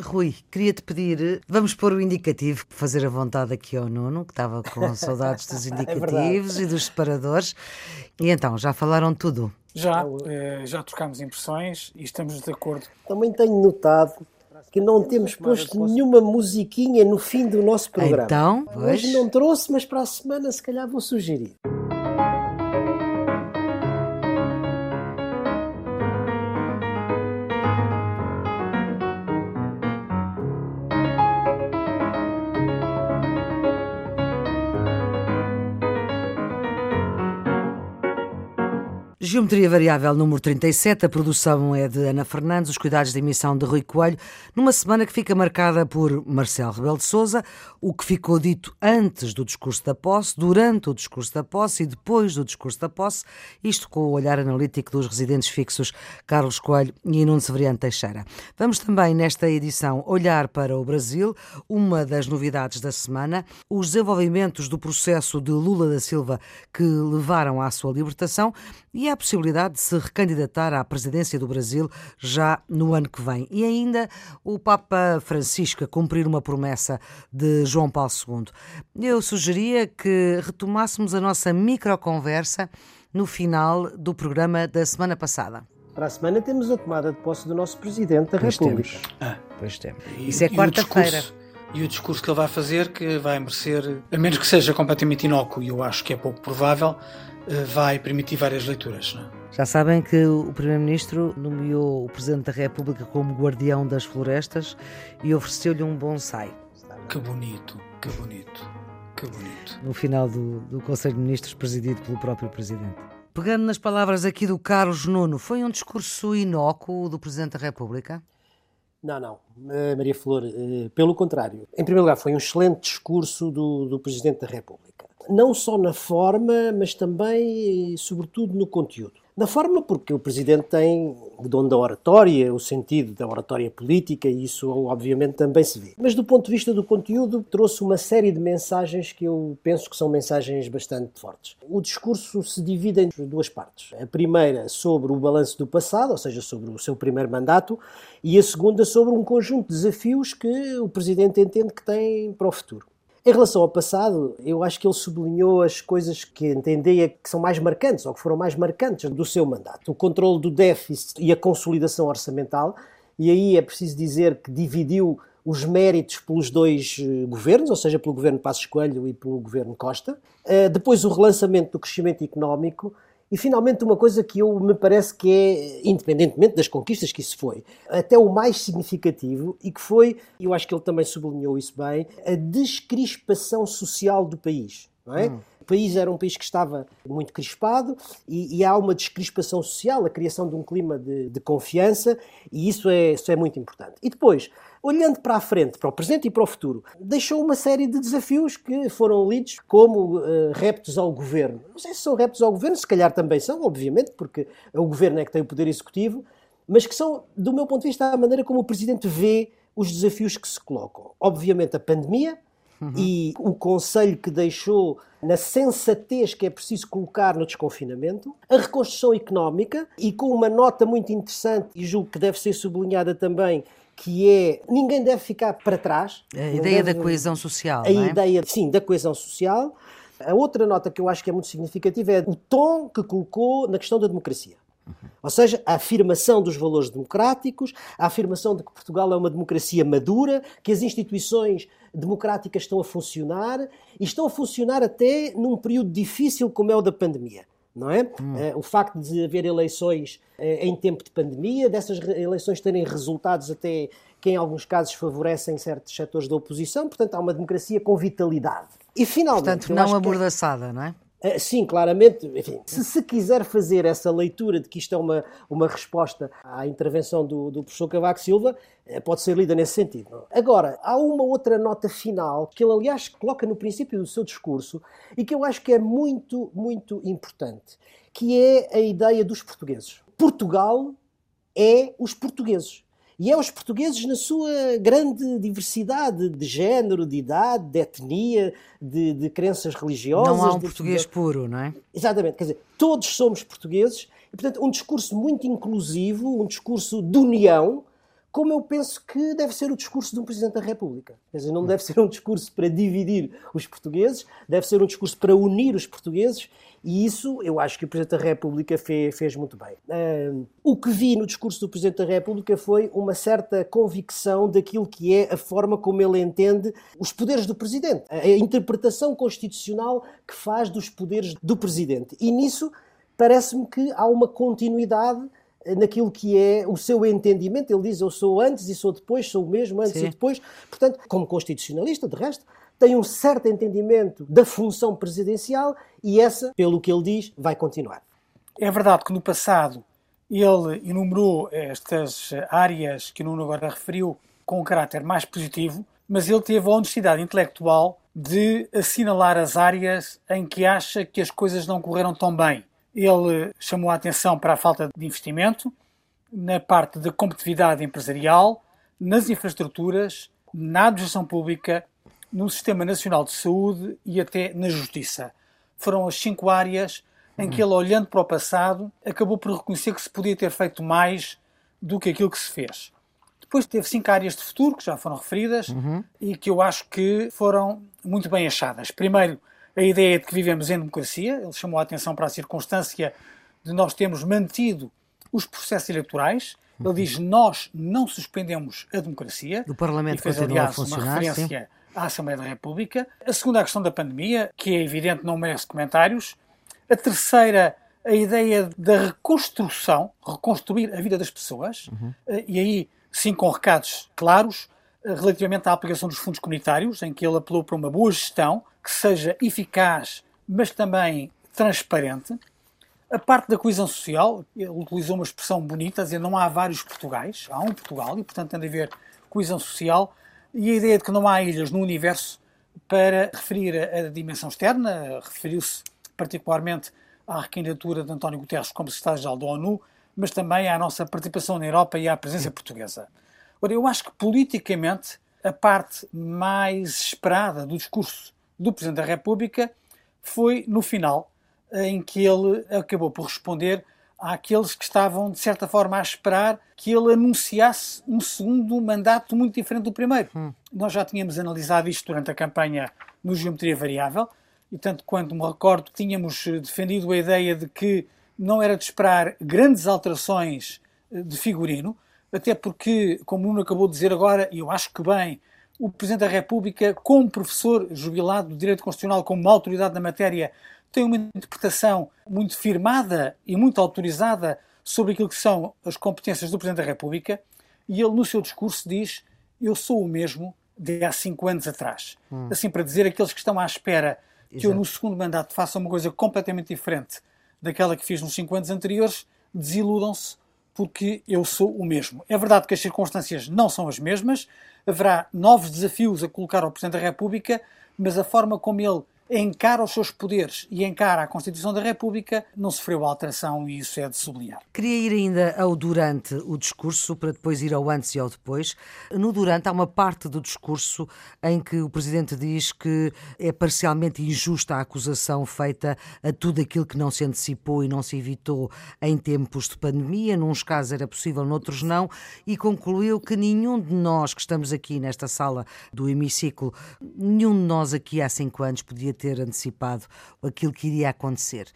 Rui, queria-te pedir, vamos pôr o indicativo, fazer a vontade aqui ao Nuno, que estava com saudades dos é indicativos é e dos separadores. E então, já falaram tudo? Já, eh, já trocámos impressões e estamos de acordo. Também tenho notado que não temos posto nenhuma musiquinha no fim do nosso programa. Então, hoje não trouxe, mas para a semana se calhar vou sugerir. Geometria Variável número 37, a produção é de Ana Fernandes, os cuidados de emissão de Rui Coelho, numa semana que fica marcada por Marcelo Rebelo de Sousa, o que ficou dito antes do discurso da posse, durante o discurso da posse e depois do discurso da posse, isto com o olhar analítico dos residentes fixos Carlos Coelho e Nuno Severiano Teixeira. Vamos também, nesta edição, olhar para o Brasil, uma das novidades da semana, os desenvolvimentos do processo de Lula da Silva que levaram à sua libertação e a possibilidade de se recandidatar à presidência do Brasil já no ano que vem. E ainda o Papa Francisco a cumprir uma promessa de João Paulo II. Eu sugeria que retomássemos a nossa microconversa no final do programa da semana passada. Para a semana temos a tomada de posse do nosso Presidente da pois República. Temos. Ah, pois temos. Isso é quarta-feira. E o discurso que ele vai fazer, que vai merecer, a menos que seja completamente inócuo, e eu acho que é pouco provável, vai permitir várias leituras. Não? É? Já sabem que o Primeiro-Ministro nomeou o Presidente da República como guardião das florestas e ofereceu-lhe um bonsai. Que bonito, que bonito, que bonito. No final do, do Conselho de Ministros, presidido pelo próprio Presidente. Pegando nas palavras aqui do Carlos Nuno, foi um discurso inócuo do Presidente da República? Não, não, eh, Maria Flor, eh, pelo contrário. Em primeiro lugar, foi um excelente discurso do, do Presidente da República não só na forma, mas também e sobretudo no conteúdo. Na forma, porque o Presidente tem o dom da oratória, o sentido da oratória política, e isso obviamente também se vê. Mas do ponto de vista do conteúdo, trouxe uma série de mensagens que eu penso que são mensagens bastante fortes. O discurso se divide em duas partes. A primeira sobre o balanço do passado, ou seja, sobre o seu primeiro mandato, e a segunda sobre um conjunto de desafios que o Presidente entende que tem para o futuro. Em relação ao passado, eu acho que ele sublinhou as coisas que entendia que são mais marcantes, ou que foram mais marcantes do seu mandato. O controle do déficit e a consolidação orçamental, e aí é preciso dizer que dividiu os méritos pelos dois eh, governos, ou seja, pelo governo Passos Coelho e pelo governo Costa. Eh, depois o relançamento do crescimento económico e finalmente uma coisa que eu me parece que é, independentemente das conquistas que isso foi, até o mais significativo e que foi, eu acho que ele também sublinhou isso bem, a descrispação social do país. Não é? Hum. O país era um país que estava muito crispado e, e há uma descrispação social, a criação de um clima de, de confiança e isso é, isso é muito importante. E depois, olhando para a frente, para o presente e para o futuro, deixou uma série de desafios que foram lidos como uh, reptos ao governo. Não sei se são reptos ao governo, se calhar também são, obviamente, porque o governo é que tem o poder executivo, mas que são, do meu ponto de vista, a maneira como o presidente vê os desafios que se colocam. Obviamente, a pandemia. Uhum. E o conselho que deixou na sensatez que é preciso colocar no desconfinamento, a reconstrução económica e com uma nota muito interessante, e julgo que deve ser sublinhada também, que é ninguém deve ficar para trás. A ideia deve, da coesão social. A é? ideia, sim, da coesão social. A outra nota que eu acho que é muito significativa é o tom que colocou na questão da democracia. Ou seja, a afirmação dos valores democráticos, a afirmação de que Portugal é uma democracia madura, que as instituições democráticas estão a funcionar e estão a funcionar até num período difícil como é o da pandemia não é? Hum. Uh, o facto de haver eleições uh, em tempo de pandemia, dessas eleições terem resultados até que em alguns casos favorecem certos setores da oposição, portanto há uma democracia com vitalidade. E finalmente... Portanto, não amordaçada, é... não é? Uh, sim, claramente. Enfim, se se quiser fazer essa leitura de que isto é uma, uma resposta à intervenção do, do professor Cavaco Silva, uh, pode ser lida nesse sentido. Não? Agora, há uma outra nota final que ele, aliás, coloca no princípio do seu discurso e que eu acho que é muito, muito importante, que é a ideia dos portugueses. Portugal é os portugueses e é os portugueses na sua grande diversidade de género, de idade, de etnia, de, de crenças religiosas. Não há um português de... puro, não é? Exatamente, quer dizer, todos somos portugueses e, portanto, um discurso muito inclusivo, um discurso de união, como eu penso que deve ser o discurso de um Presidente da República. Quer dizer, não deve ser um discurso para dividir os portugueses, deve ser um discurso para unir os portugueses e isso eu acho que o Presidente da República fez, fez muito bem. O que vi no discurso do Presidente da República foi uma certa convicção daquilo que é a forma como ele entende os poderes do Presidente, a interpretação constitucional que faz dos poderes do Presidente. E nisso parece-me que há uma continuidade naquilo que é o seu entendimento. Ele diz: Eu sou antes e sou depois, sou o mesmo antes Sim. e depois. Portanto, como constitucionalista, de resto, tem um certo entendimento da função presidencial e essa, pelo que ele diz, vai continuar. É verdade que no passado ele enumerou estas áreas que o Nuno agora referiu com um caráter mais positivo, mas ele teve a honestidade intelectual de assinalar as áreas em que acha que as coisas não correram tão bem. Ele chamou a atenção para a falta de investimento na parte da competitividade empresarial, nas infraestruturas, na administração pública, no Sistema Nacional de Saúde e até na Justiça. Foram as cinco áreas em que ele, olhando para o passado, acabou por reconhecer que se podia ter feito mais do que aquilo que se fez. Depois teve cinco áreas de futuro, que já foram referidas, uhum. e que eu acho que foram muito bem achadas. Primeiro, a ideia de que vivemos em democracia. Ele chamou a atenção para a circunstância de nós termos mantido os processos eleitorais. Ele diz nós não suspendemos a democracia. O Parlamento e fez, aliás, uma referência à Assembleia da República. A segunda, a questão da pandemia, que é evidente, não merece comentários. A terceira, a ideia da reconstrução, reconstruir a vida das pessoas. Uhum. E aí, sim, com recados claros eh, relativamente à aplicação dos fundos comunitários, em que ele apelou para uma boa gestão, que seja eficaz, mas também transparente. A parte da coesão social, ele utilizou uma expressão bonita, dizer não há vários Portugais, há um Portugal, e portanto tem de haver coesão social, e a ideia de que não há ilhas no universo para referir a, a dimensão externa, referiu-se particularmente à recandidatura de António Guterres como secretário-geral da ONU, mas também à nossa participação na Europa e à presença portuguesa. Ora, eu acho que politicamente a parte mais esperada do discurso do Presidente da República foi no final, em que ele acabou por responder àqueles que estavam, de certa forma, a esperar que ele anunciasse um segundo mandato muito diferente do primeiro. Hum. Nós já tínhamos analisado isto durante a campanha no Geometria Variável, e tanto quanto me recordo, tínhamos defendido a ideia de que não era de esperar grandes alterações eh, de figurino, até porque, como o Nuno acabou de dizer agora, e eu acho que bem, o Presidente da República, como professor jubilado do Direito Constitucional, como uma autoridade na matéria, tem uma interpretação muito firmada e muito autorizada sobre aquilo que são as competências do Presidente da República, e ele, no seu discurso, diz: Eu sou o mesmo de há cinco anos atrás. Hum. Assim, para dizer aqueles que estão à espera que Exato. eu, no segundo mandato, faça uma coisa completamente diferente daquela que fiz nos cinco anos anteriores, desiludam-se, porque eu sou o mesmo. É verdade que as circunstâncias não são as mesmas, haverá novos desafios a colocar ao Presidente da República, mas a forma como ele encara os seus poderes e encara a Constituição da República, não sofreu alteração e isso é de sublinhar. Queria ir ainda ao durante o discurso, para depois ir ao antes e ao depois. No durante há uma parte do discurso em que o Presidente diz que é parcialmente injusta a acusação feita a tudo aquilo que não se antecipou e não se evitou em tempos de pandemia. Nuns casos era possível, noutros não, e concluiu que nenhum de nós que estamos aqui nesta sala do hemiciclo, nenhum de nós aqui há cinco anos podia ter antecipado aquilo que iria acontecer.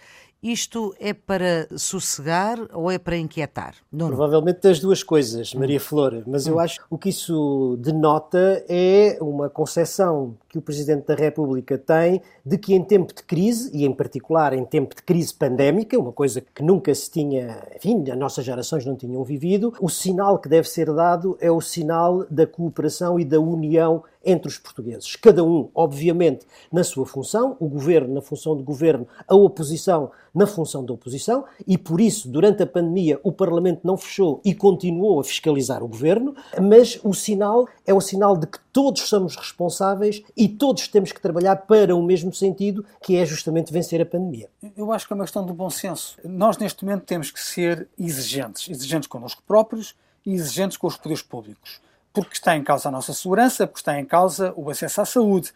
Isto é para sossegar ou é para inquietar? Não, Provavelmente as duas coisas, Maria Flor, mas eu hum. acho que o que isso denota é uma concepção que o Presidente da República tem de que em tempo de crise, e em particular em tempo de crise pandémica, uma coisa que nunca se tinha, enfim, as nossas gerações não tinham vivido, o sinal que deve ser dado é o sinal da cooperação e da união entre os portugueses. Cada um, obviamente, na sua função, o governo na função de governo, a oposição na função da oposição, e por isso, durante a pandemia, o Parlamento não fechou e continuou a fiscalizar o governo, mas o sinal é o sinal de que todos somos responsáveis e todos temos que trabalhar para o mesmo sentido, que é justamente vencer a pandemia. Eu acho que é uma questão do bom senso. Nós, neste momento, temos que ser exigentes. Exigentes connosco próprios e exigentes com os poderes públicos porque está em causa a nossa segurança, porque está em causa o acesso à saúde.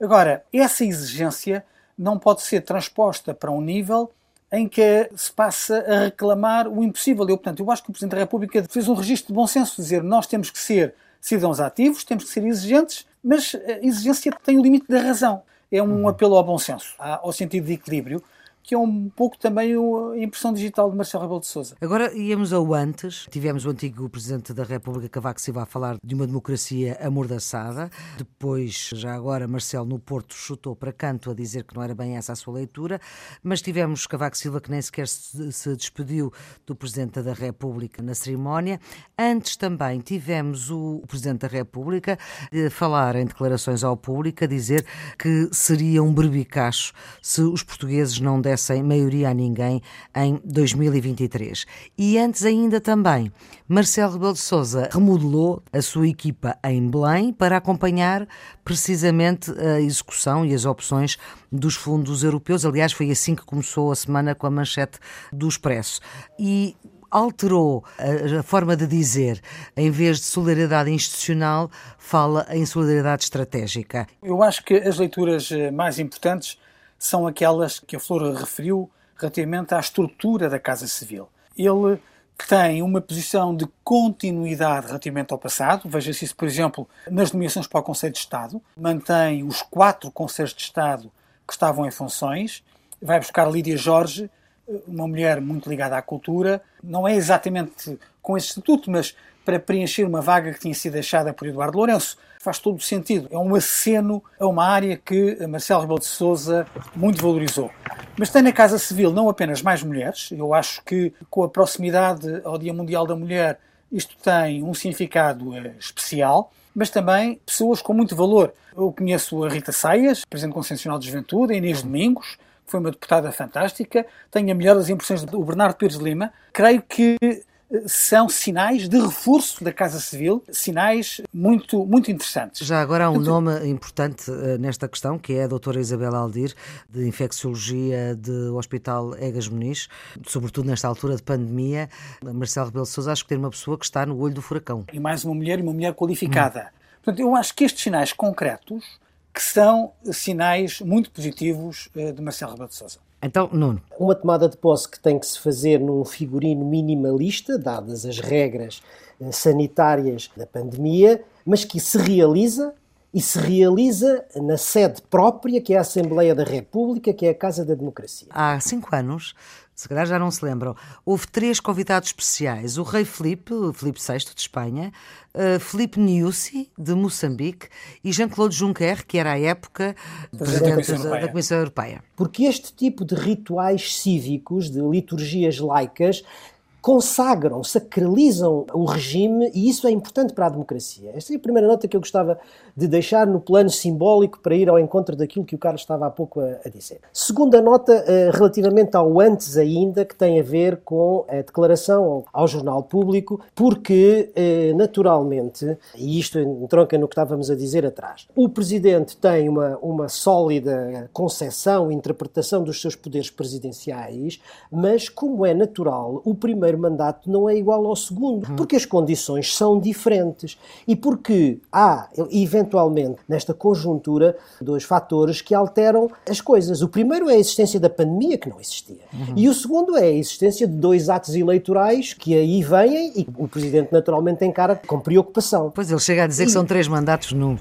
Agora, essa exigência não pode ser transposta para um nível em que se passa a reclamar o impossível. Eu, portanto, eu acho que o Presidente da República fez um registro de bom senso, dizer nós temos que ser cidadãos ativos, temos que ser exigentes, mas a exigência tem o limite da razão. É um apelo ao bom senso, ao sentido de equilíbrio que é um pouco também a impressão digital de Marcelo Rebelo de Sousa. Agora íamos ao antes. Tivemos o antigo Presidente da República, Cavaco Silva, a falar de uma democracia amordaçada. Depois, já agora, Marcelo no Porto chutou para canto a dizer que não era bem essa a sua leitura. Mas tivemos Cavaco Silva que nem sequer se despediu do Presidente da República na cerimónia. Antes também tivemos o Presidente da República falar em declarações ao público a dizer que seria um berbicacho se os portugueses não dessem sem maioria a ninguém em 2023. E antes ainda também, Marcelo Rebelo de Sousa remodelou a sua equipa em Belém para acompanhar precisamente a execução e as opções dos fundos europeus. Aliás, foi assim que começou a semana com a manchete do Expresso. E alterou a, forma de dizer, em vez de solidariedade institucional, fala em solidariedade estratégica. Eu acho que as leituras eh, mais importantes são aquelas que a Flora referiu relativamente à estrutura da Casa Civil. Ele tem uma posição de continuidade relativamente ao passado. Veja-se isso, por exemplo, nas nomeações para o Conselho de Estado. Mantém os quatro Conselhos de Estado que estavam em funções. Vai buscar Lídia Jorge, uma mulher muito ligada à cultura. Não é exatamente com esse estatuto, mas para preencher uma vaga que tinha sido deixada por Eduardo Lourenço faz todo o sentido. É um aceno a uma área que Marcelo Rebelo de Sousa muito valorizou. Mas tem na Casa Civil não apenas mais mulheres, eu acho que com a proximidade ao Dia Mundial da Mulher isto tem um significado eh, especial, mas também pessoas com muito valor. Eu conheço a Rita Saias, Presidente Constitucional de Juventude, a Inês Domingos, que foi uma deputada fantástica. Tenho a melhor das impressões do Bernardo Pires de Lima. Creio que são sinais de reforço da Casa Civil, sinais muito, muito interessantes. Já agora há um nome importante uh, nesta questão, que é a doutora Isabel Aldir, de Infecciologia do Hospital Egas Muniz, sobretudo nesta altura de pandemia. Marcelo Rebelo de Sousa acho que tem uma pessoa que está no olho do furacão. E mais uma mulher, e uma mulher qualificada. Hum. Portanto, eu acho que estes sinais concretos que são sinais muito positivos uh, de Marcelo Rebelo de Sousa. Então, Nuno. Uma tomada de posse que tem que se fazer num figurino minimalista, dadas as regras eh, sanitárias da pandemia, mas que se realiza e se realiza na sede própria, que é a Assembleia da República, que é a Casa da Democracia. Há cinco anos se calhar já não se lembram, houve três convidados especiais: o rei Felipe, Felipe VI de Espanha, uh, Felipe Nyusi, de Moçambique, e Jean-Claude Juncker, que era à época presidente da, da Comissão Europeia. Porque este tipo de rituais cívicos, de liturgias laicas, consagram, sacralizam o regime e isso é importante para a democracia. Esta é a primeira nota que eu gostava de deixar no plano simbólico para ir ao encontro daquilo que o Carlos estava há pouco a, a dizer. Segunda nota, uh, relativamente ao antes ainda, que tem a ver com a declaração ao, ao Jornal Público, porque, uh, naturalmente, e isto entronca no que estávamos a dizer atrás, o Presidente tem uma, uma sólida concepção, interpretação dos seus poderes presidenciais, mas, como é natural, o primeiro mandato não é igual ao segundo, uhum. porque as condições são diferentes e porque há, eventualmente, eventualmente, nesta conjuntura, dois fatores que alteram as coisas. O primeiro é a existência da pandemia, que não existia. Uhum. E o segundo é a existência de dois atos eleitorais que aí vêm e o Presidente naturalmente encara com preocupação. Pois ele chega a dizer e... que são três mandatos num.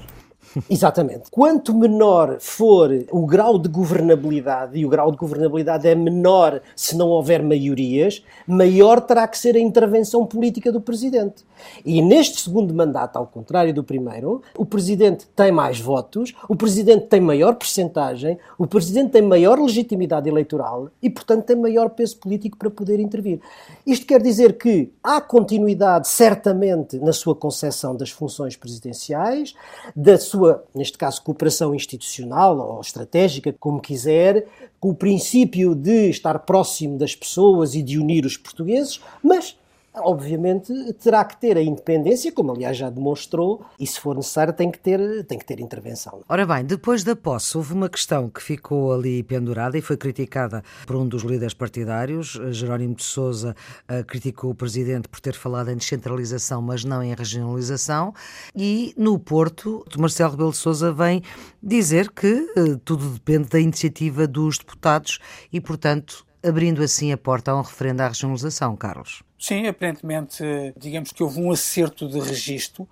Exatamente. Quanto menor for o grau de governabilidade, e o grau de governabilidade é menor se não houver maiorias, maior terá que ser a intervenção política do Presidente. E neste segundo mandato, ao contrário do primeiro, o Presidente tem mais votos, o Presidente tem maior percentagem, o Presidente tem maior legitimidade eleitoral e, portanto, tem maior peso político para poder intervir. Isto quer dizer que há continuidade, certamente, na sua concepção das funções presidenciais, da sua sua, neste caso, cooperação institucional ou estratégica, como quiser, com o princípio de estar próximo das pessoas e de unir os portugueses, mas obviamente terá que ter a independência, como aliás já demonstrou, e se for necessário tem que ter, tem que ter intervenção. Ora bem, depois da posse houve uma questão que ficou ali pendurada e foi criticada por um dos líderes partidários, Jerónimo de Sousa, uh, criticou o presidente por ter falado em descentralização, mas não em regionalização, e no Porto, Marcelo Rebelo de Sousa vem dizer que uh, tudo depende da iniciativa dos deputados e, portanto, abrindo assim a porta a um referendo à regionalização, Carlos. Sim, aparentemente, digamos que houve um acerto de registro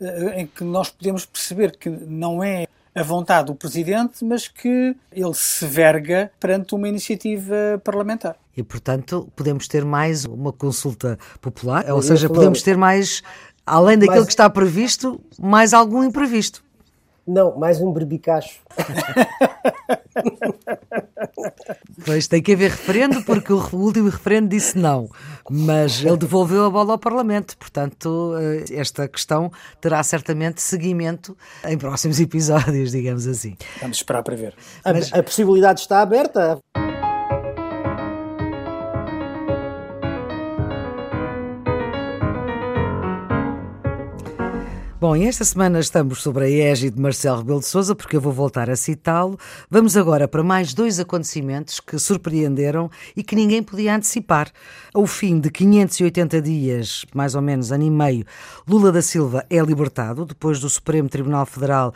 eh, em que nós podemos perceber que não é a vontade do Presidente, mas que ele se verga perante uma iniciativa parlamentar. E, portanto, podemos ter mais uma consulta popular, ou seja, podemos ter mais, além daquilo mais... que está previsto, mais algum imprevisto. Não, mais um berbicacho. Pois tem que haver referendo, porque o último referendo disse não, mas ele devolveu a bola ao Parlamento, portanto, eh, esta questão terá certamente seguimento em próximos episódios, digamos assim. Vamos esperar para ver. Mas... A, a possibilidade está aberta. Bom, e esta semana estamos sobre a égide de Marcelo Rebelo de Sousa, porque eu vou voltar a citá-lo. Vamos agora para mais dois acontecimentos que surpreenderam e que ninguém podia antecipar. Ao fim de 580 dias, mais ou menos ano e meio, Lula da Silva é libertado depois do Supremo Tribunal Federal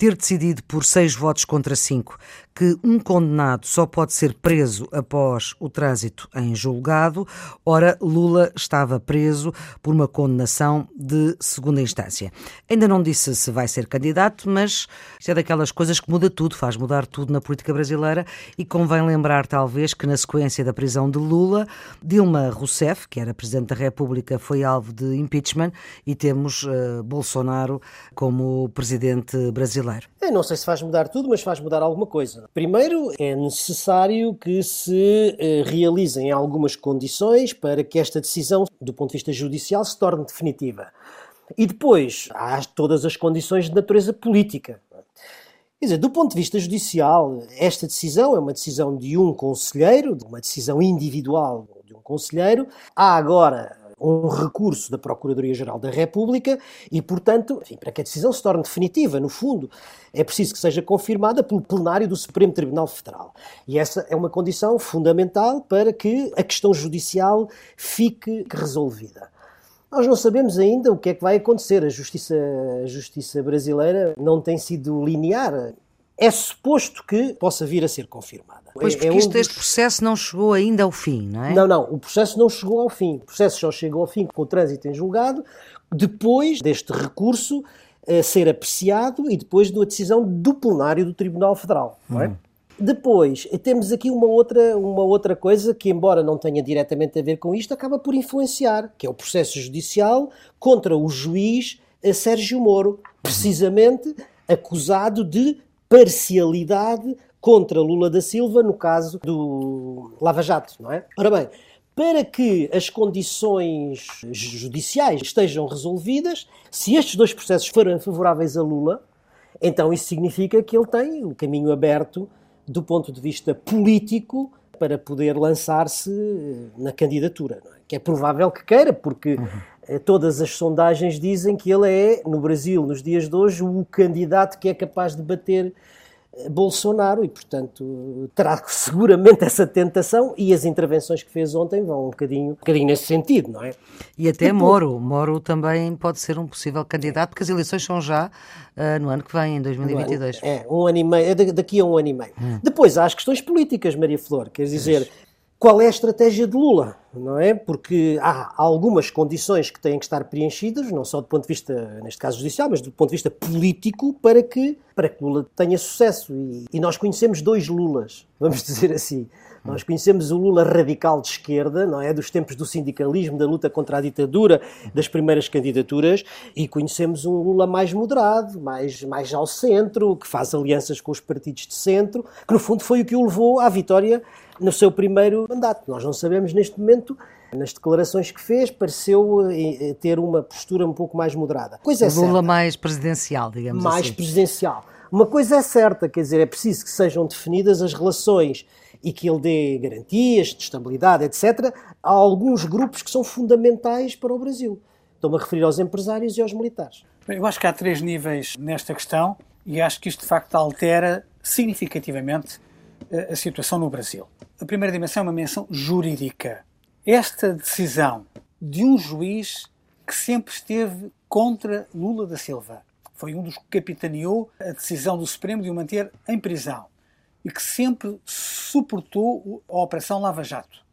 ter decidido por seis votos contra cinco que um condenado só pode ser preso após o trânsito em julgado, ora, Lula estava preso por uma condenação de segunda instância. Ainda não disse se vai ser candidato, mas é daquelas coisas que muda tudo, faz mudar tudo na política brasileira e convém lembrar, talvez, que na sequência da prisão de Lula, Dilma Rousseff, que era Presidente da República, foi alvo de impeachment e temos uh, Bolsonaro como Presidente brasileiro. Eu não sei se faz mudar tudo, mas faz mudar alguma coisa. Primeiro, é necessário que se eh, realizem algumas condições para que esta decisão, do ponto de vista judicial, se torne definitiva. E depois, há todas as condições de natureza política. Quer dizer, do ponto de vista judicial, esta decisão é uma decisão de um conselheiro, uma decisão individual de um conselheiro. Há agora um recurso da Procuradoria-Geral da República e, portanto, enfim, para que a decisão se torne definitiva, no fundo, é preciso que seja confirmada pelo plenário do Supremo Tribunal Federal. E essa é uma condição fundamental para que a questão judicial fique resolvida. Nós não sabemos ainda o que é que vai acontecer. A justiça, a justiça brasileira não tem sido linear é suposto que possa vir a ser confirmada. Pois, é, porque é este, dos... este, processo não chegou ainda ao fim, não é? Não, não, o processo não chegou ao fim. O processo só chegou ao fim com o trânsito em julgado, depois deste recurso a ser apreciado e depois da decisão do plenário do Tribunal Federal, não é? Hum. Depois, temos aqui uma outra, uma outra coisa que, embora não tenha diretamente a ver com isto, acaba por influenciar, que é o processo judicial contra o juiz Sérgio Moro, precisamente acusado de parcialidade contra Lula da Silva no caso do Lava Jato, não é? Ora bem, para que as condições judiciais estejam resolvidas, se estes dois processos forem favoráveis a Lula, então isso significa que ele tem o caminho aberto do ponto de vista político para poder lançar-se na candidatura, é? que é provável que queira, porque uhum. Todas as sondagens dizem que ele é, no Brasil, nos dias de hoje, o candidato que é capaz de bater Bolsonaro e, portanto, terá seguramente essa tentação e as intervenções que fez ontem vão um bocadinho, um bocadinho nesse sentido, não é? E até Depois... Moro. Moro também pode ser um possível candidato, porque as eleições são já uh, no ano que vem, em 2022. É, um ano e meio, é daqui a um ano e meio. Hum. Depois há as questões políticas, Maria Flor, quer dizer, qual é a estratégia de Lula, não é? Porque há algumas condições que têm que estar preenchidas, não só do ponto de vista, neste caso judicial, mas do ponto de vista político, para que, para que Lula tenha sucesso. E, e nós conhecemos dois Lulas, vamos dizer assim. Nós conhecemos o Lula radical de esquerda, não é? Dos tempos do sindicalismo, da luta contra a ditadura, das primeiras candidaturas, e conhecemos um Lula mais moderado, mais, mais ao centro, que faz alianças com os partidos de centro, que no fundo foi o que o levou à vitória no seu primeiro mandato. Nós não sabemos neste momento nas declarações que fez, pareceu eh, ter uma postura um pouco mais moderada. Coisa é Lula certa. mais presidencial, digamos mais assim. Mais presidencial. Uma coisa é certa, quer dizer, é preciso que sejam definidas as relações e que ele dê garantias de estabilidade, etc., a alguns grupos que são fundamentais para o Brasil. Estou-me a referir aos empresários e aos militares. Eu acho que há três níveis nesta questão e acho que isto de facto altera significativamente eh, a situação no Brasil. A primeira dimensão é uma dimensão jurídica. Esta decisão de um juiz que sempre esteve contra Lula da Silva foi um dos que capitaneou a decisão do Supremo de o manter em prisão e que sempre suportou a Operação Lava Jato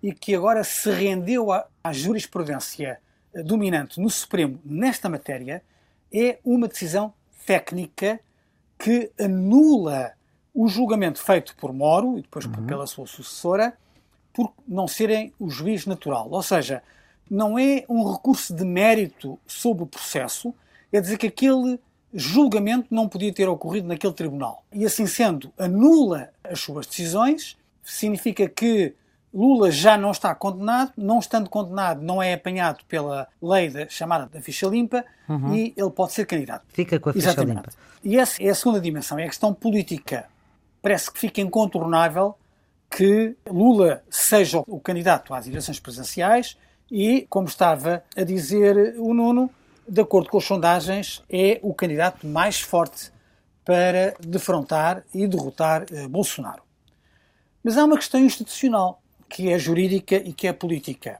e que agora se rendeu à, à jurisprudência dominante no Supremo nesta matéria é uma decisão técnica que anula o julgamento feito por Moro e depois uhum. pela sua sucessora por não serem o juiz natural. Ou seja, não é um recurso de mérito sobre o processo, é dizer que aquele julgamento não podia ter ocorrido naquele tribunal. E assim sendo, anula as suas decisões, significa que Lula já não está condenado, não estando condenado, não é apanhado pela lei da, chamada da ficha limpa uhum. e ele pode ser candidato. Fica com a ficha Exatamente. limpa. E essa é a segunda dimensão, é a questão política. Parece que fica incontornável que Lula seja o candidato às eleições presidenciais e, como estava a dizer o Nuno, de acordo com as sondagens, é o candidato mais forte para defrontar e derrotar eh, Bolsonaro. Mas há uma questão institucional que é jurídica e que é política,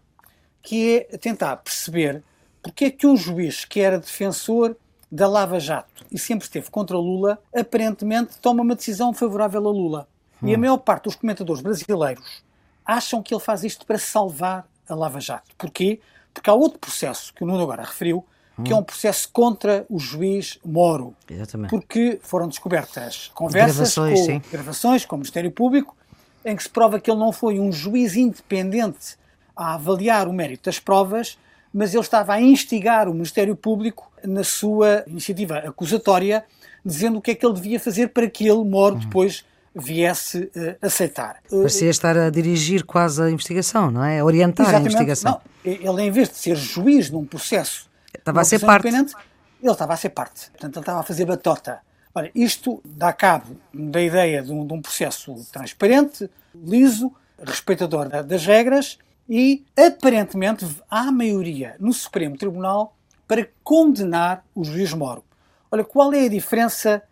que é tentar perceber porque é que um juiz que era defensor da Lava Jato e sempre esteve contra Lula, aparentemente toma uma decisão favorável a Lula. Hum. E a hum. maior parte dos comentadores brasileiros acham que ele faz isto para salvar a Lava Jato. Porquê? Porque há outro processo que o Nuno agora referiu, que é um processo contra o juiz Moro. Exatamente. Porque foram descobertas conversas, gravações, com, gravações com o Ministério Público em que se prova que ele não foi um juiz independente a avaliar o mérito das provas, mas ele estava a instigar o Ministério Público na sua iniciativa acusatória, dizendo o que é que ele devia fazer para que ele, Moro, depois viesse uh, aceitar. Parecia estar a dirigir quase a investigação, não é? A orientar Exatamente. a investigação. Não, ele, em vez de ser juiz num processo, estava a ser parte. Ele estava a ser parte. Portanto, ele estava a fazer batota. Ora, isto dá cabo da ideia de um, de um processo transparente, liso, respeitador das regras e, aparentemente, há maioria no Supremo Tribunal para condenar o juiz Moro. Olha, qual é a diferença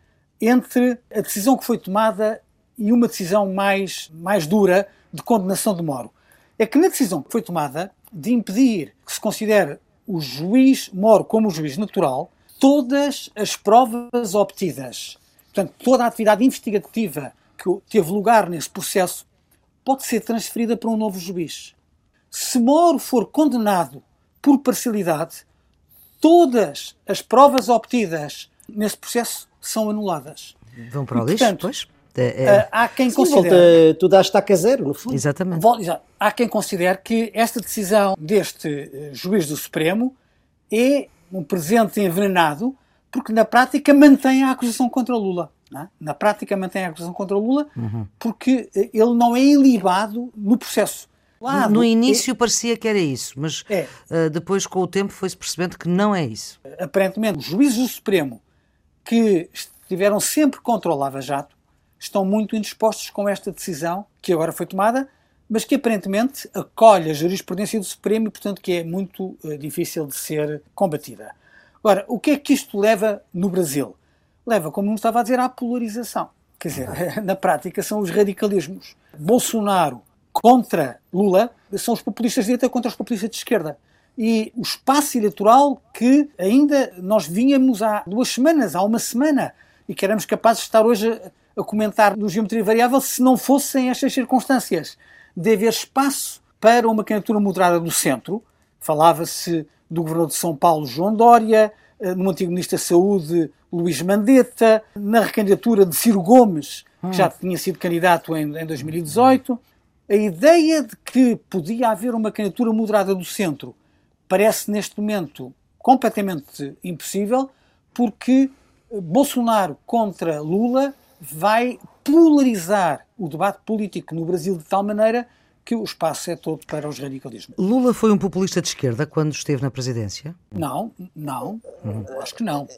entre a decisão que foi tomada e uma decisão mais, mais dura de condenação de Moro? É que na decisão que foi tomada de impedir que se considere o juiz Moro como juiz natural, todas as provas obtidas, portanto, toda a atividade investigativa que teve lugar nesse processo, pode ser transferida para um novo juiz. Se Moro for condenado por parcialidade, todas as provas obtidas nesse processo são anuladas. Vão para o lixo, portanto, pois? É, é... Há quem Sim, considere. Volta, tudo à estaca zero, no fundo. Exatamente. Há quem considere que esta decisão deste eh, juiz do Supremo é um presente envenenado, porque na prática mantém a acusação contra Lula. É? Na prática mantém a acusação contra Lula, uhum. porque eh, ele não é ilibado no processo. Lado, no início é... parecia que era isso, mas é. uh, depois, com o tempo, foi-se percebendo que não é isso. Aparentemente, os juízes do Supremo, que estiveram sempre contra o Lava Jato, estão muito indispostos com esta decisão que agora foi tomada, mas que aparentemente acolhe a jurisprudência do Supremo e, portanto, que é muito uh, difícil de ser combatida. Agora, o que é que isto leva no Brasil? Leva, como não estava a dizer, à polarização. Quer dizer, na prática são os radicalismos. Bolsonaro contra Lula são os populistas de direita contra os populistas de esquerda. E o espaço eleitoral que ainda nós vínhamos há duas semanas, há uma semana, e que éramos capazes de estar hoje a, a comentar no Geometria Variável se não fossem estas circunstâncias de haver espaço para uma candidatura moderada do centro. Falava-se do governador de São Paulo, João Dória, eh, no antigo ministro da Saúde, Luís Mandetta, na recandidatura de Ciro Gomes, que já hum. tinha sido candidato em, em 2018. A ideia de que podia haver uma candidatura moderada do centro parece neste momento completamente impossível, porque Bolsonaro contra Lula vai polarizar o debate político no Brasil de tal maneira que o espaço é todo para os radicalismos. Lula foi um populista de esquerda quando esteve na presidência? Não, não, uhum. acho que não.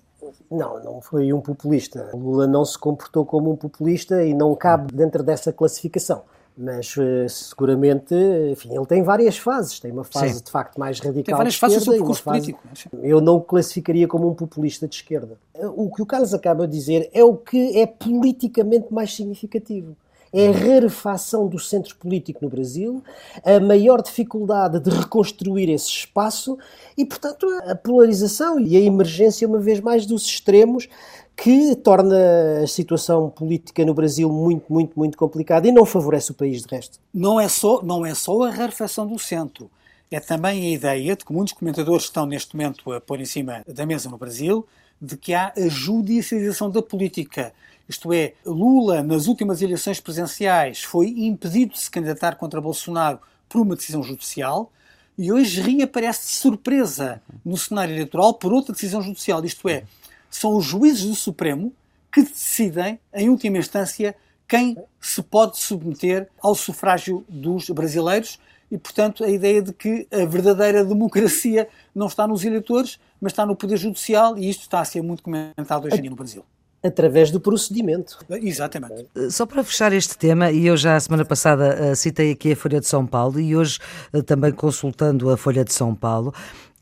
Não, não foi um populista. Lula não se comportou como um populista e não cabe dentro dessa classificação. Mas uh, seguramente, enfim, ele tem várias fases. Tem uma fase Sim. de facto mais radical. Tem várias fases do percurso político. Eu não o classificaria como um populista de esquerda. O que o Carlos acaba de dizer é o que é politicamente mais significativo é a rarefação do centro político no Brasil, a maior dificuldade de reconstruir esse espaço e, portanto, a polarização e a emergência, uma vez mais, dos extremos que torna a situação política no Brasil muito, muito, muito complicada e não favorece o país de resto. Não é só, não é só a rarefação do centro, é também a ideia de que muitos comentadores estão neste momento a pôr em cima da mesa no Brasil, de que há a judicialização da política. Isto é, Lula, nas últimas eleições presidenciais, foi impedido de se candidatar contra Bolsonaro por uma decisão judicial e hoje reaparece de surpresa no cenário eleitoral por outra decisão judicial. Isto é, são os juízes do Supremo que decidem, em última instância, quem se pode submeter ao sufrágio dos brasileiros e, portanto, a ideia de que a verdadeira democracia não está nos eleitores, mas está no Poder Judicial e isto está a ser muito comentado hoje em dia no Brasil através do procedimento. Exatamente. Eh, só para fechar este tema, e eu já a semana passada uh, citei aqui a Folha de São Paulo e hoje uh, também consultando a Folha de São Paulo,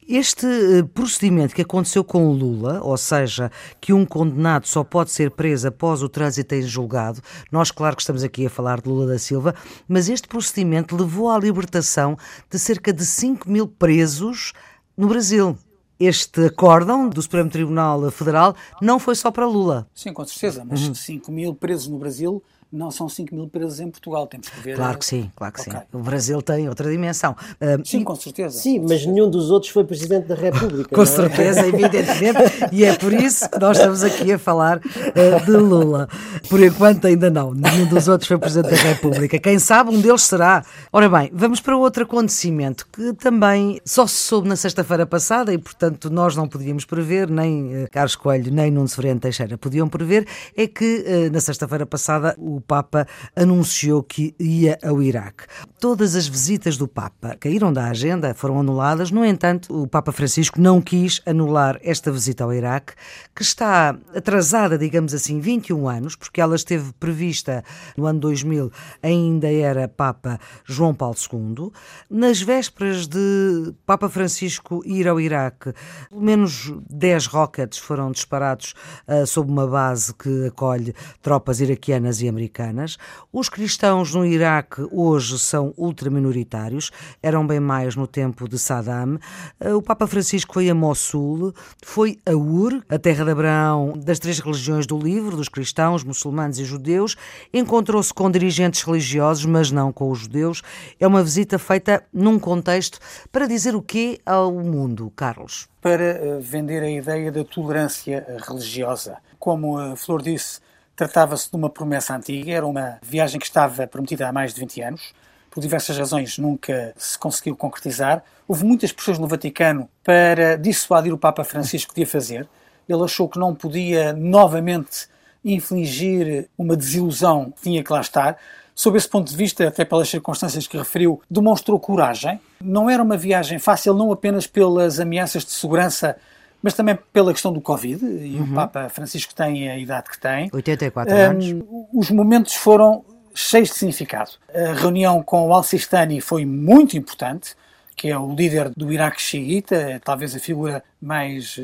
este procedimento que aconteceu com o Lula, ou seja, que um condenado só pode ser preso após o trânsito em julgado, nós, claro que estamos aqui a falar de Lula da Silva, mas este procedimento levou à libertação de cerca de 5 mil presos no Brasil este acórdão do Supremo Tribunal Federal não foi só para Lula. Sim, com certeza, mas uhum. 5 mil presos no Brasil não são 5 mil presos em Portugal, temos que ver. Claro que sim, claro que okay. sim. O Brasil tem outra dimensão. Uh, sim, com certeza. Sim, mas nenhum dos outros foi Presidente da República. com é? certeza, evidentemente, e é por isso que nós estamos aqui a falar uh, de Lula. Por enquanto ainda não, nenhum dos outros foi Presidente da República. Quem sabe um deles será. Ora bem, vamos para outro acontecimento que também só se soube na sexta-feira passada e, portanto, nós não podíamos prever, nem uh, Carlos Coelho, nem Nuno Severino Teixeira podiam prever, é que na sexta-feira passada o Papa anunciou que ia ao Iraque. Todas as visitas do Papa caíram da agenda, foram anuladas. No entanto, o Papa Francisco não quis anular esta visita ao Iraque, que está atrasada, digamos assim, 21 anos, porque ela esteve prevista no ano 2000, ainda era Papa João Paulo II. Nas vésperas de Papa Francisco ir ao Iraque, pelo menos 10 rockets foram disparados uh, sob uma base que acolhe tropas iraquianas e americanas americanas. Os cristãos no Iraque hoje são ultraminoritários, eram bem mais no tempo de Saddam. Eh, o Papa Francisco foi a Mossul, foi a Ur, a terra de Abraão das três religiões do livro, dos cristãos, muçulmanos e judeus. Encontrou-se com dirigentes religiosos, mas não com os judeus. É uma visita feita num contexto para dizer o quê ao mundo, Carlos? Para eh, vender a ideia da tolerância religiosa. Como a Flor disse, Tratava-se de uma promessa antiga, era uma viagem que estava prometida há mais de 20 anos. Por diversas razões nunca se conseguiu concretizar. Houve muitas pressões no Vaticano para dissuadir o Papa Francisco de a fazer. Ele achou que não podia novamente infligir uma desilusão que tinha que lá estar. Sob esse ponto de vista, até pelas circunstâncias que referiu, demonstrou coragem. Não era uma viagem fácil, não apenas pelas ameaças de segurança mas também pela questão do Covid, e uhum. o Papa Francisco tem a idade que tem. 84 um, anos. Os momentos foram cheios de significado. A reunião com o Al-Sistani foi muito importante, que é o líder do Iraque xiita, talvez a figura mais uh,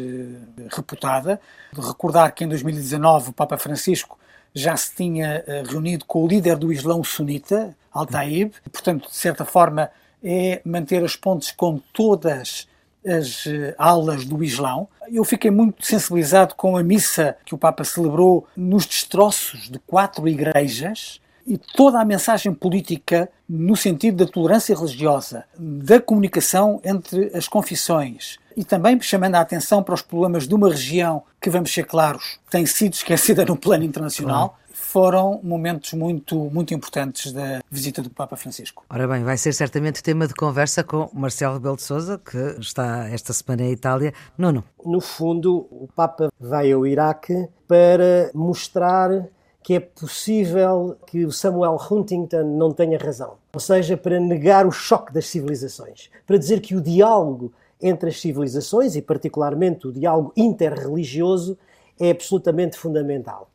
reputada. De recordar que em 2019 o Papa Francisco já se tinha uh, reunido com o líder do Islão sunita, Al-Taib, portanto, de certa forma, é manter as pontes com todas as eh, aulas do Islão. Eu fiquei muito sensibilizado com a missa que o Papa celebrou nos destroços de quatro igrejas e toda a mensagem política no sentido da tolerância religiosa, da comunicação entre as confissões e também chamando a atenção para os problemas de uma região que, vamos ser claros, tem sido esquecida no plano internacional foram momentos muito, muito importantes da visita do Papa Francisco. Ora bem, vai ser certamente tema de conversa com Marcelo Rebelo de Sousa, que está esta semana em Itália. Nuno. No fundo, o Papa vai ao Iraque para mostrar que é possível que o Samuel Huntington não tenha razão. Ou seja, para negar o choque das civilizações. Para dizer que o diálogo entre as civilizações, e particularmente o diálogo interreligioso, é absolutamente fundamental.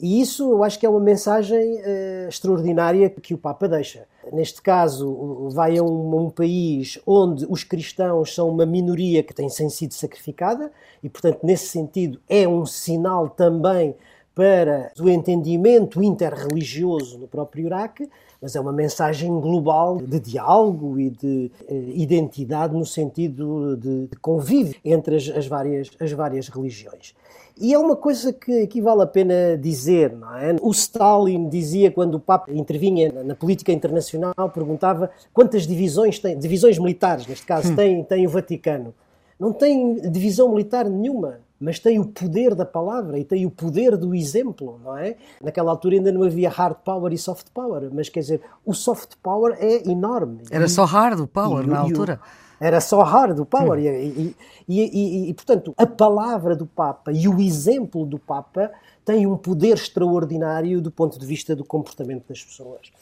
E isso eu acho que é uma mensagem uh, extraordinária que o Papa deixa. Neste caso, vai a um, um, país onde os cristãos são uma minoria que tem sem sido sacrificada, e, portanto, nesse sentido, é um sinal também para o entendimento interreligioso no próprio Iraque, mas é uma mensagem global de diálogo e de uh, identidade no sentido de, de convívio entre as, as, várias, as várias religiões. E é uma coisa que aqui vale a pena dizer, não é? O Stalin dizia, quando o Papa intervinha na política internacional, perguntava quantas divisões tem, divisões militares, neste caso, hum. tem, tem o Vaticano. Não tem divisão militar nenhuma mas tem o poder da palavra e tem o poder do exemplo, não é? Naquela altura ainda não havia hard power e soft power, mas quer dizer, o soft power é enorme. Era e, só hard power e, na e altura. Era só hard power. Hum. E, e, portanto, a palavra do Papa e o exemplo do Papa têm um poder extraordinário do ponto de vista do comportamento das pessoas.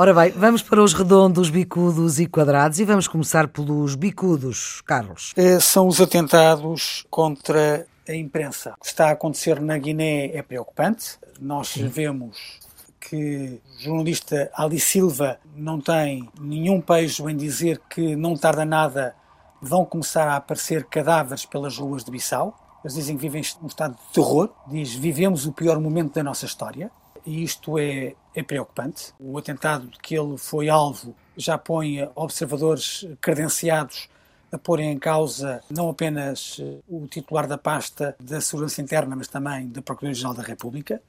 Ora bem, vamos para os redondos, bicudos e quadrados e vamos começar pelos bicudos, Carlos. É, são os atentados contra a imprensa. O que está a acontecer na Guiné é preocupante. Nós Sim. vemos que o jornalista Ali Silva não tem nenhum pejo em dizer que não tarda nada vão começar a aparecer cadáveres pelas ruas de Bissau. Eles dizem que vivem num estado de terror. Diz, vivemos o pior momento da nossa história e isto é, é preocupante. O atentado de que ele foi alvo já põe observadores credenciados a porem em causa não apenas eh, o titular da pasta da Segurança Interna, mas também da Procuradoria-Geral da República.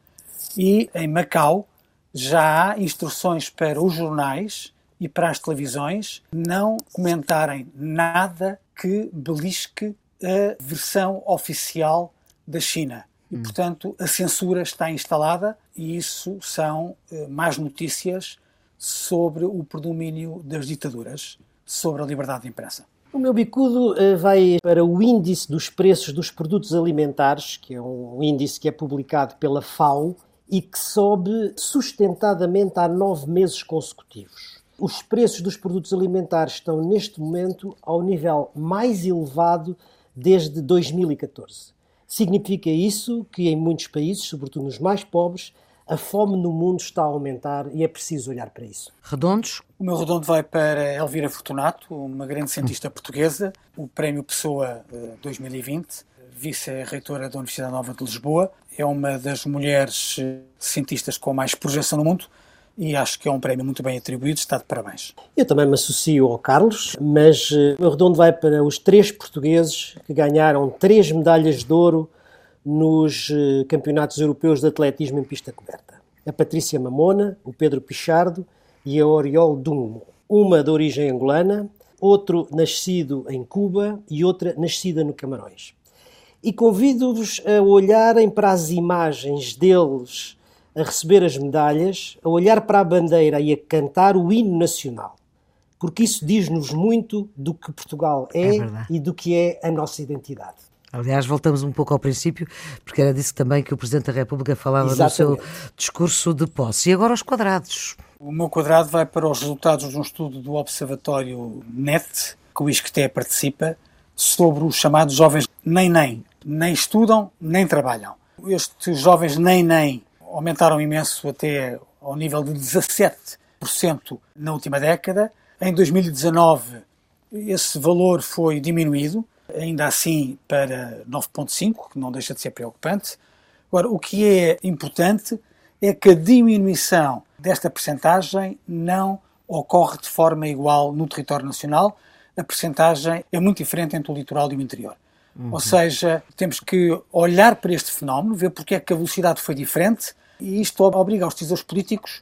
E em Macau já há instruções para os jornais e para as televisões não comentarem nada que belisque a versão oficial da China. E, hum. portanto, a censura está instalada e isso são eh, más notícias sobre o predomínio das ditaduras, sobre a liberdade de imprensa. O meu bicudo uh, vai para o índice dos preços dos produtos alimentares, que é um índice que é publicado pela FAO e que sobe sustentadamente há nove meses consecutivos. Os preços dos produtos alimentares estão neste momento ao nível mais elevado desde 2014. Significa isso que em muitos países, sobretudo nos mais pobres, a fome no mundo está a aumentar e é preciso olhar para isso. Redondos? O meu redondo vai para Elvira Fortunato, uma grande cientista portuguesa, o Prémio Pessoa 2020, eh, vice-reitora da Universidade Nova de Lisboa. É uma das mulheres eh, cientistas com mais projeção no mundo e acho que é um prémio muito bem atribuído, está de parabéns. Eu também me associo ao Carlos, mas uh, o meu redondo vai para os três portugueses que ganharam três medalhas de ouro nos uh, campeonatos europeus de atletismo em pista coberta. A Patrícia Mamona, o Pedro Pichardo e a Oriol Dungo. Uma de origem angolana, outro nascido em Cuba e outra nascida no Camarões. E convido-vos a olharem para as imagens deles a receber as medalhas, a olhar para a bandeira e a cantar o hino nacional. Porque isso diz-nos muito do que Portugal é, é e do que é a nossa identidade. Aliás, voltamos um pouco ao princípio, porque era disso também que o Presidente da República falava Exatamente. no seu discurso de posse. E agora os quadrados. O meu quadrado vai para os resultados de um estudo do Observatório NET, que o ISCTE participa, sobre os chamados jovens nem-nem. Nem estudam, nem trabalham. Estes jovens nem-nem aumentaram imenso até ao nível de 17% na última década. Em 2019, esse valor foi diminuído, ainda assim para 9,5%, que não deixa de ser preocupante. Agora, o que é importante é que a diminuição desta percentagem não ocorre de forma igual no território nacional. A percentagem é muito diferente entre o litoral e o interior. Uhum. Ou seja, temos que olhar para este fenómeno, ver porque é que a velocidade foi diferente e isto obriga os decisores políticos,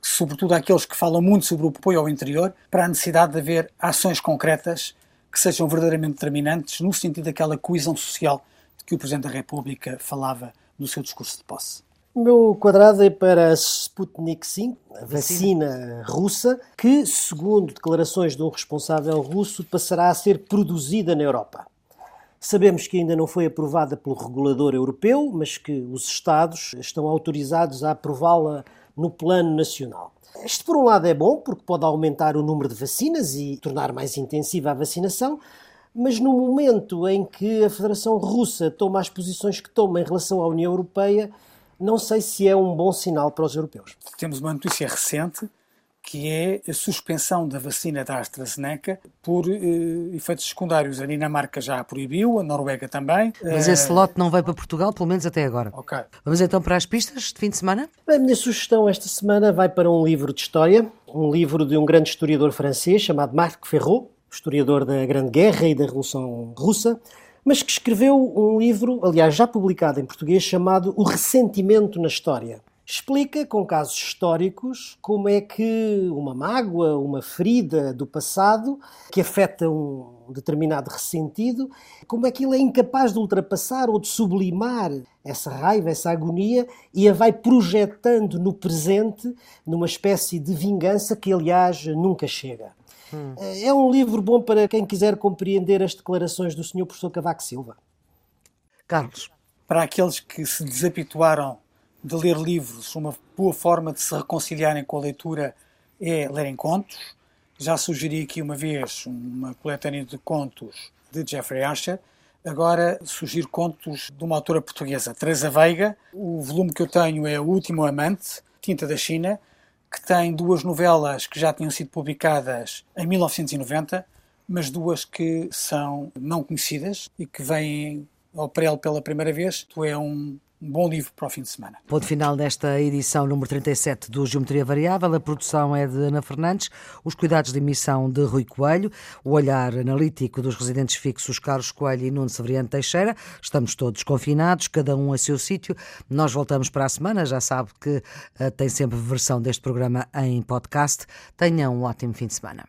sobretudo aqueles que falam muito sobre o apoio ao interior, para a necessidade de haver ações concretas que sejam verdadeiramente determinantes no sentido daquela coesão social de que o Presidente da República falava no seu discurso de posse. O meu quadrado é para a Sputnik 5, a vacina russa, que, segundo declarações de um responsável russo, passará a ser produzida na Europa. Sabemos que ainda não foi aprovada pelo regulador europeu, mas que os Estados estão autorizados a aprová-la no plano nacional. Isto, por um lado, é bom, porque pode aumentar o número de vacinas e tornar mais intensiva a vacinação, mas no momento em que a Federação Russa toma as posições que toma em relação à União Europeia, não sei se é um bom sinal para os europeus. Temos uma notícia recente que é a suspensão da vacina da AstraZeneca por uh, efeitos secundários. A Dinamarca já a proibiu, a Noruega também. Mas esse lote não veio para Portugal, pelo menos até agora. Ok. Vamos então para as pistas de fim de semana? A minha sugestão esta semana vai para um livro de história, um livro de um grande historiador francês chamado Marc Ferraud, historiador da Grande Guerra e da Revolução Russa, mas que escreveu um livro, aliás já publicado em português, chamado O Ressentimento na História explica com casos históricos como é que uma mágoa, uma ferida do passado que afeta um determinado ressentido, como é que ele é incapaz de ultrapassar ou de sublimar essa raiva, essa agonia e a vai projetando no presente numa espécie de vingança que, aliás, nunca chega. Hum. É um livro bom para quem quiser compreender as declarações do Sr. Professor Cavaco Silva. Carlos. Para aqueles que se desabituaram de ler livros, uma boa forma de se reconciliarem com a leitura é lerem contos. Já sugeri aqui uma vez uma coletânea de contos de Jeffrey Archer. Agora sugiro contos de uma autora portuguesa, Teresa Veiga. O volume que eu tenho é O Último Amante, Tinta da China, que tem duas novelas que já tinham sido publicadas em 1990, mas duas que são não conhecidas e que vêm ao prelo pela primeira vez. É um um bom livro para o fim de semana. Ponto final desta edição número 37 do Geometria Variável. A produção é de Ana Fernandes, os cuidados de emissão de Rui Coelho, o olhar analítico dos residentes fixos Carlos Coelho e Nuno Severiano Teixeira. Estamos todos confinados, cada um a seu sítio. Nós voltamos para a semana. Já sabe que uh, tem sempre versão deste programa em podcast. Tenham um ótimo fim de semana.